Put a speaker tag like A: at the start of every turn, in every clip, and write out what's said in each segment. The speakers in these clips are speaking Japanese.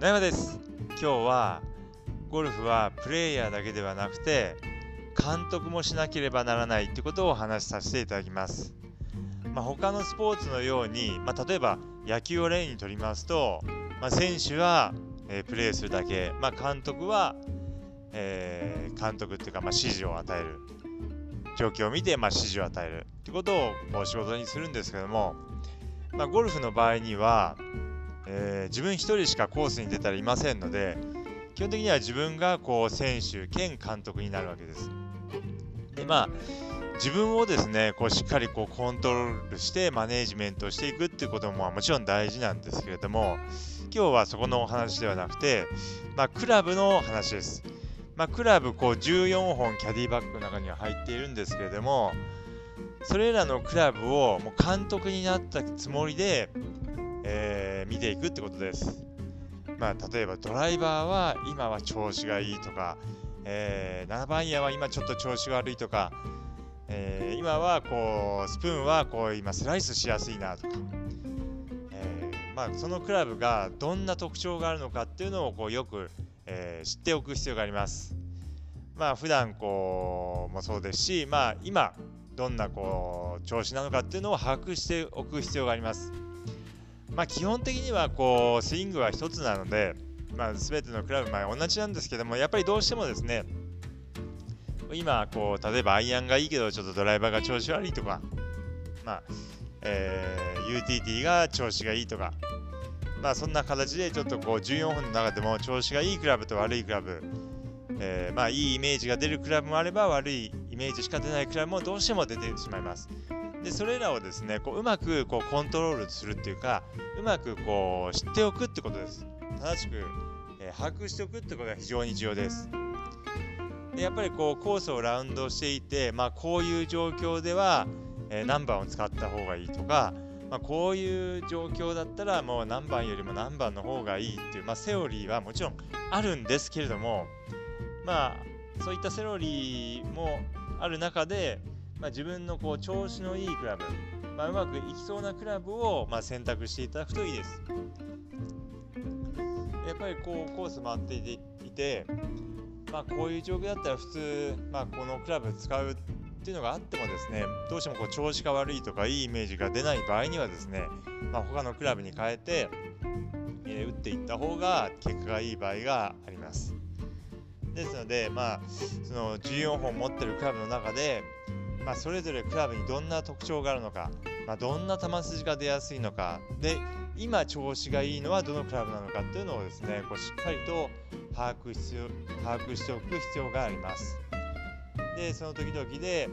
A: 野山です。今日はゴルフはプレイヤーだけではなくて監督もしなければならないってことをお話しさせていただきます、まあ、他のスポーツのように、まあ、例えば野球を例にとりますと、まあ、選手は、えー、プレーするだけ、ま監督は、えー、監督っていうか、ま指示を与える。状況を見て、ま指示を与えるってことをこう仕事にするんですけどもま、ゴルフの場合には、えー、自分1人しかコースに出たらいませんので基本的には自分がこう選手兼監督になるわけです。でまあ自分をですねこうしっかりこうコントロールしてマネージメントしていくっていうことももちろん大事なんですけれども今日はそこのお話ではなくて、まあ、クラブの話です。まあ、クラブこう14本キャディバッグの中には入っているんですけれどもそれらのクラブをもう監督になったつもりで、えー、見ていくってことです。まあ、例えばドライバーは今は調子がいいとか、えー、7番アイアンは今ちょっと調子が悪いとか、えー、今はこうスプーンはこう今スライスしやすいなとか、えー、まあ、そのクラブがどんな特徴があるのかっていうのをこうよく、え知っておく必要があります。まあ普段こうもそうですし、まあ今どんなこう調子なのかっていうのを把握しておく必要があります。まあ、基本的にはこうスイングは1つなので、まあ、全てのクラブ、まあ、同じなんですけどもやっぱりどうしてもですね今こう例えばアイアンがいいけどちょっとドライバーが調子悪いとか、まあえー、UTT が調子がいいとか、まあ、そんな形でちょっとこう14本の中でも調子がいいクラブと悪いクラブ、えー、まあ、いいイメージが出るクラブもあれば悪いイメージしか出ないクラブもどうしても出てしまいます。でそれらをですねこううまくこうコントロールするっていうかうまくこう知っておくってことです。正しく、えー、把握しておくってことが非常に重要です。でやっぱりこうコースをラウンドしていて、まあ、こういう状況では、えー、何番を使った方がいいとか、まあ、こういう状況だったらもう何番よりも何番の方がいいっていう、まあ、セオリーはもちろんあるんですけれどもまあそういったセオリーもある中で、まあ、自分のこう調子のいいクラブ、まあ、うまくいきそうなクラブをまあ選択していただくといいです。やっぱりこうコース回っていて、まあ、こういう状況だったら普通、まあ、このクラブ使うっていうのがあってもですねどうしてもこう調子が悪いとかいいイメージが出ない場合にはですね、まあ、他のクラブに変えて、えー、打っていった方が結果がいい場合があります。ですので、まあ、その14本持ってるクラブの中で、まあ、それぞれクラブにどんな特徴があるのか、まあ、どんな球筋が出やすいのかで今調子がいいのはどのクラブなのかっていうのをですねこうしっかりと把握必要把握しておく必要があります。でその時々で、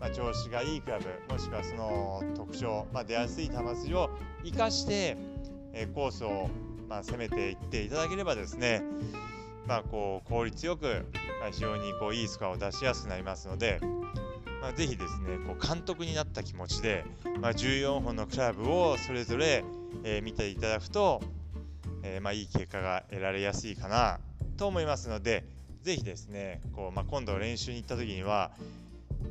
A: まあ、調子がいいクラブもしくはその特徴、まあ、出やすい球筋を生かして、えコースを、ま、攻めていっていただければですねまあ、こう効率よく、ま、非常にこういいスコアを出しやすくなりますので、まあ、ぜひですねこう監督になった気持ちで、まあ、14本のクラブをそれぞれ、えー、見ていただくと、えー、まあ、いい結果が得られやすいかなと思いますのでぜひですねこう、ま、今度練習に行った時には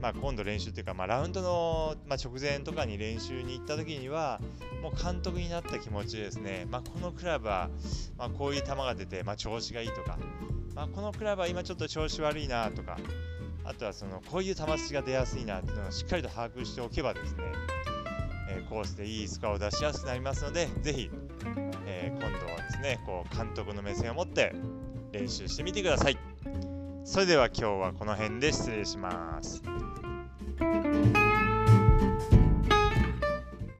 A: まあ、今度練習というか、まあ、ラウンドの、ま、直前とかに練習に行った時にはもう監督になった気持ちでですね、ま、このクラブは、ま、こういう球が出て、ま、調子がいいとか、ま、このクラブは今ちょっと調子悪いなとかあとはそのこういう球筋が出やすいなっていうのをしっかりと把握しておけばですね、えー、コースでいいスコアを出しやすくなりますのでぜひ、えー、今度はですねこう監督の目線を持って練習してみてください。それでは今日はこの辺で失礼します。